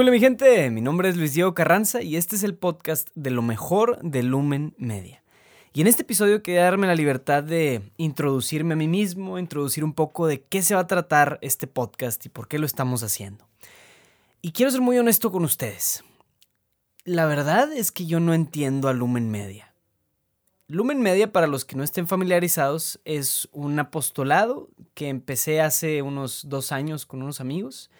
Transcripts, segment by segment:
¿Qué hola mi gente? Mi nombre es Luis Diego Carranza y este es el podcast de lo mejor de Lumen Media. Y en este episodio quería darme la libertad de introducirme a mí mismo, introducir un poco de qué se va a tratar este podcast y por qué lo estamos haciendo. Y quiero ser muy honesto con ustedes. La verdad es que yo no entiendo a Lumen Media. Lumen Media, para los que no estén familiarizados, es un apostolado que empecé hace unos dos años con unos amigos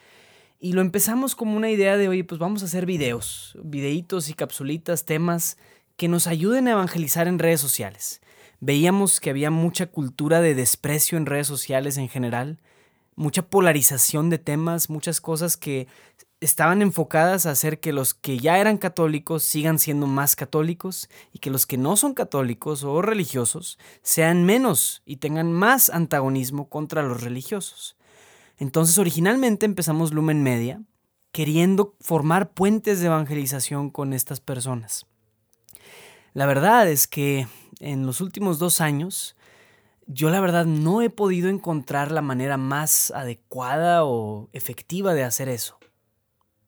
y lo empezamos como una idea de, oye, pues vamos a hacer videos, videitos y capsulitas, temas que nos ayuden a evangelizar en redes sociales. Veíamos que había mucha cultura de desprecio en redes sociales en general, mucha polarización de temas, muchas cosas que estaban enfocadas a hacer que los que ya eran católicos sigan siendo más católicos y que los que no son católicos o religiosos sean menos y tengan más antagonismo contra los religiosos. Entonces originalmente empezamos Lumen Media queriendo formar puentes de evangelización con estas personas. La verdad es que en los últimos dos años yo la verdad no he podido encontrar la manera más adecuada o efectiva de hacer eso.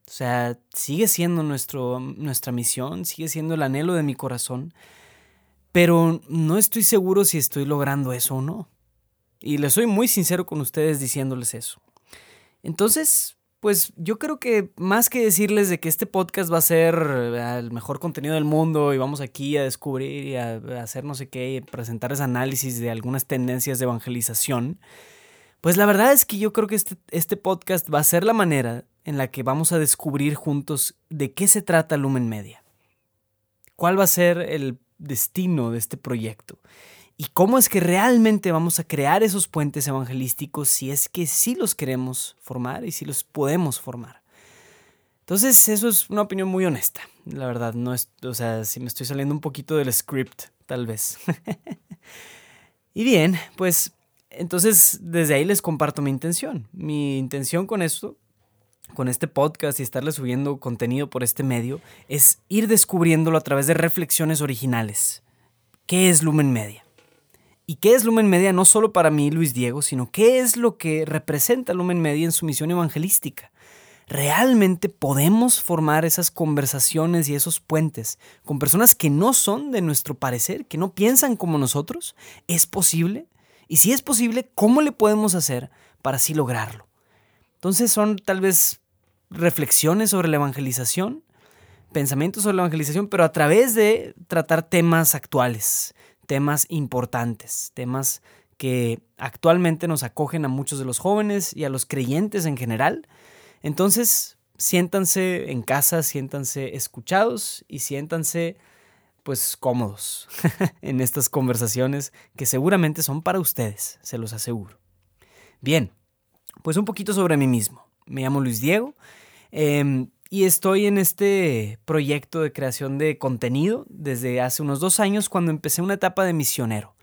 O sea, sigue siendo nuestro, nuestra misión, sigue siendo el anhelo de mi corazón, pero no estoy seguro si estoy logrando eso o no. Y les soy muy sincero con ustedes diciéndoles eso. Entonces, pues yo creo que más que decirles de que este podcast va a ser eh, el mejor contenido del mundo y vamos aquí a descubrir y a, hacer no sé qué, y presentarles análisis de algunas tendencias de evangelización, pues la verdad es que yo creo que este, este podcast va a ser la manera en la que vamos a descubrir juntos de qué se trata Lumen Media. ¿Cuál va a ser el destino de este proyecto? Y cómo es que realmente vamos a crear esos puentes evangelísticos si es que sí los queremos formar y si los podemos formar. Entonces, eso es una opinión muy honesta, la verdad, no es, o sea, si me estoy saliendo un poquito del script, tal vez. y bien, pues entonces desde ahí les comparto mi intención. Mi intención con esto, con este podcast y estarle subiendo contenido por este medio, es ir descubriéndolo a través de reflexiones originales. ¿Qué es Lumen Media? ¿Y qué es Lumen Media no solo para mí, Luis Diego, sino qué es lo que representa Lumen Media en su misión evangelística? ¿Realmente podemos formar esas conversaciones y esos puentes con personas que no son de nuestro parecer, que no piensan como nosotros? ¿Es posible? Y si es posible, ¿cómo le podemos hacer para así lograrlo? Entonces son tal vez reflexiones sobre la evangelización, pensamientos sobre la evangelización, pero a través de tratar temas actuales, temas importantes, temas que actualmente nos acogen a muchos de los jóvenes y a los creyentes en general. Entonces, siéntanse en casa, siéntanse escuchados y siéntanse pues cómodos en estas conversaciones que seguramente son para ustedes, se los aseguro. Bien, pues un poquito sobre mí mismo. Me llamo Luis Diego. Em, y estoy en este proyecto de creación de contenido desde hace unos dos años cuando empecé una etapa de misionero.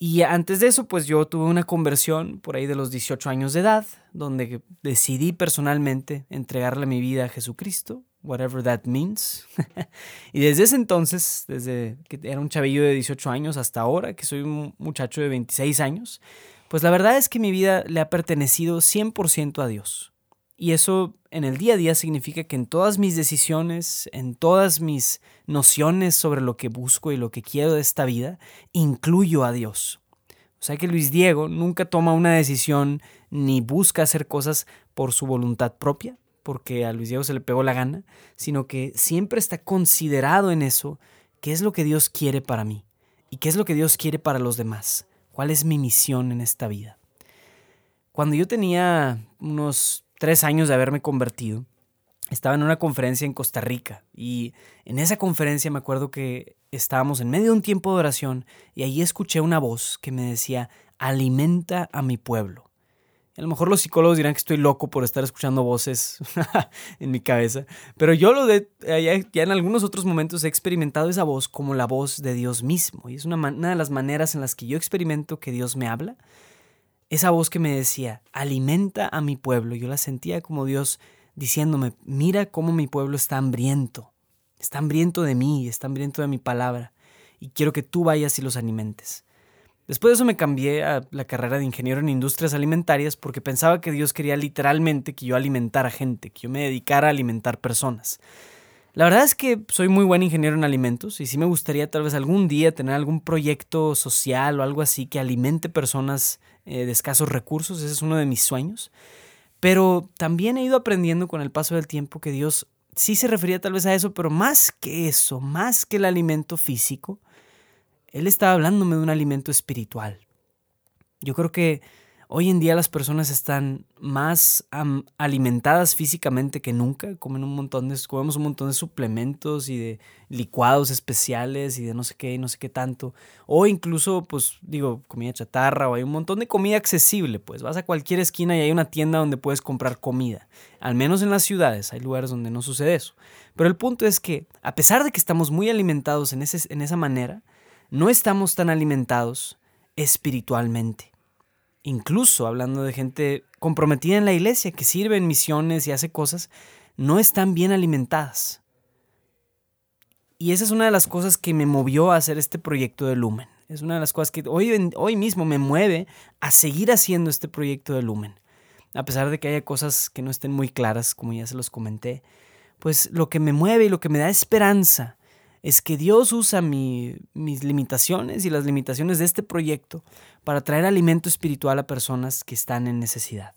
Y antes de eso, pues yo tuve una conversión por ahí de los 18 años de edad, donde decidí personalmente entregarle mi vida a Jesucristo, whatever that means. y desde ese entonces, desde que era un chavillo de 18 años hasta ahora, que soy un muchacho de 26 años, pues la verdad es que mi vida le ha pertenecido 100% a Dios. Y eso en el día a día significa que en todas mis decisiones, en todas mis nociones sobre lo que busco y lo que quiero de esta vida, incluyo a Dios. O sea que Luis Diego nunca toma una decisión ni busca hacer cosas por su voluntad propia, porque a Luis Diego se le pegó la gana, sino que siempre está considerado en eso qué es lo que Dios quiere para mí y qué es lo que Dios quiere para los demás, cuál es mi misión en esta vida. Cuando yo tenía unos tres años de haberme convertido, estaba en una conferencia en Costa Rica y en esa conferencia me acuerdo que estábamos en medio de un tiempo de oración y ahí escuché una voz que me decía, alimenta a mi pueblo. a lo mejor los psicólogos dirán que estoy loco por estar escuchando voces en mi cabeza, pero yo lo de, ya en algunos otros momentos he experimentado esa voz como la voz de Dios mismo y es una de las maneras en las que yo experimento que Dios me habla esa voz que me decía, alimenta a mi pueblo, yo la sentía como Dios diciéndome, mira cómo mi pueblo está hambriento, está hambriento de mí, está hambriento de mi palabra, y quiero que tú vayas y los alimentes. Después de eso me cambié a la carrera de ingeniero en industrias alimentarias porque pensaba que Dios quería literalmente que yo alimentara gente, que yo me dedicara a alimentar personas. La verdad es que soy muy buen ingeniero en alimentos y sí me gustaría tal vez algún día tener algún proyecto social o algo así que alimente personas eh, de escasos recursos, ese es uno de mis sueños. Pero también he ido aprendiendo con el paso del tiempo que Dios sí se refería tal vez a eso, pero más que eso, más que el alimento físico, Él estaba hablándome de un alimento espiritual. Yo creo que Hoy en día las personas están más alimentadas físicamente que nunca, comen un montón de, comemos un montón de suplementos y de licuados especiales y de no sé qué, no sé qué tanto. O incluso, pues digo, comida chatarra o hay un montón de comida accesible, pues vas a cualquier esquina y hay una tienda donde puedes comprar comida. Al menos en las ciudades, hay lugares donde no sucede eso. Pero el punto es que, a pesar de que estamos muy alimentados en, ese, en esa manera, no estamos tan alimentados espiritualmente incluso hablando de gente comprometida en la iglesia, que sirve en misiones y hace cosas, no están bien alimentadas. Y esa es una de las cosas que me movió a hacer este proyecto de Lumen. Es una de las cosas que hoy, hoy mismo me mueve a seguir haciendo este proyecto de Lumen. A pesar de que haya cosas que no estén muy claras, como ya se los comenté, pues lo que me mueve y lo que me da esperanza es que Dios usa mis limitaciones y las limitaciones de este proyecto para traer alimento espiritual a personas que están en necesidad.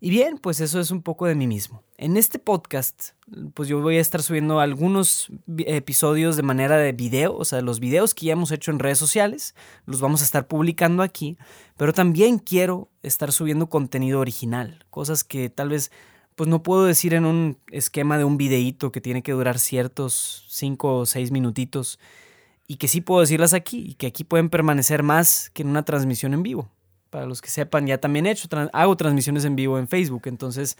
Y bien, pues eso es un poco de mí mismo. En este podcast, pues yo voy a estar subiendo algunos episodios de manera de video, o sea, los videos que ya hemos hecho en redes sociales, los vamos a estar publicando aquí, pero también quiero estar subiendo contenido original, cosas que tal vez pues no puedo decir en un esquema de un videíto que tiene que durar ciertos 5 o 6 minutitos y que sí puedo decirlas aquí y que aquí pueden permanecer más que en una transmisión en vivo. Para los que sepan, ya también he hecho, hago transmisiones en vivo en Facebook, entonces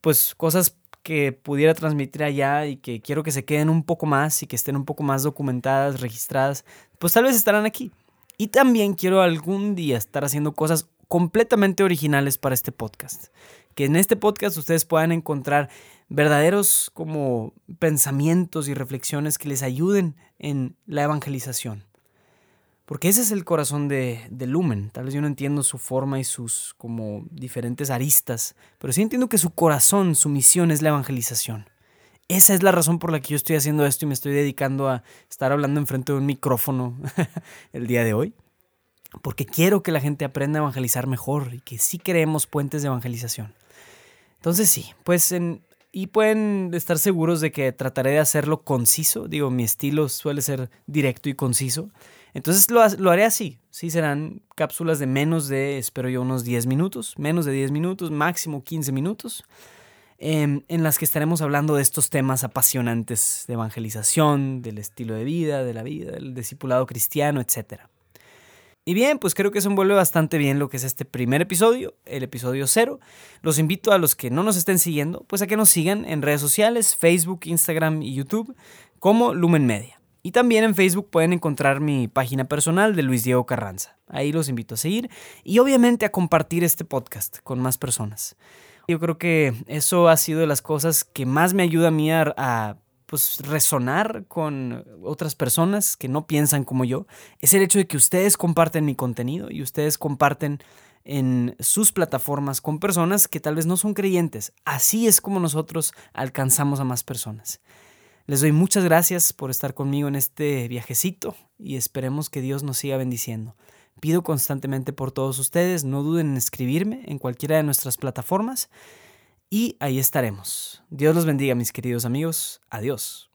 pues cosas que pudiera transmitir allá y que quiero que se queden un poco más y que estén un poco más documentadas, registradas, pues tal vez estarán aquí. Y también quiero algún día estar haciendo cosas completamente originales para este podcast que en este podcast ustedes puedan encontrar verdaderos como pensamientos y reflexiones que les ayuden en la evangelización. Porque ese es el corazón de, de, Lumen. Tal vez yo no entiendo su forma y sus como diferentes aristas, pero sí entiendo que su corazón, su misión es la evangelización. Esa es la razón por la que yo estoy haciendo esto y me estoy dedicando a estar hablando enfrente de un micrófono el día de hoy. Porque quiero que la gente aprenda a evangelizar mejor y que sí creemos puentes de evangelización. Entonces sí, pues en, y pueden estar seguros de que trataré de hacerlo conciso. Digo, mi estilo suele ser directo y conciso. Entonces lo, haré así. Sí, serán cápsulas de menos de, espero yo, unos 10 minutos. Menos de 10 minutos, máximo 15 minutos. Em, en las que estaremos hablando de estos temas apasionantes de evangelización, del estilo de vida, de la vida, del discipulado cristiano, etc. Y bien, pues creo que se envuelve bastante bien lo que es este primer episodio, el episodio cero. Los invito a los que no nos estén siguiendo, pues a que nos sigan en redes sociales, Facebook, Instagram y YouTube, como Lumen Media. Y también en Facebook pueden encontrar mi página personal de Luis Diego Carranza. Ahí los invito a seguir y obviamente a compartir este podcast con más personas. Yo creo que eso ha sido de las cosas que más me ayuda a mí a pues resonar con otras personas que no piensan como yo, es el hecho de que ustedes comparten mi contenido y ustedes comparten en sus plataformas con personas que tal vez no son creyentes. Así es como nosotros alcanzamos a más personas. Les doy muchas gracias por estar conmigo en este viajecito y esperemos que Dios nos siga bendiciendo. Pido constantemente por todos ustedes, no duden en escribirme en cualquiera de nuestras plataformas y ahí estaremos. Dios los bendiga, mis queridos amigos. Adiós.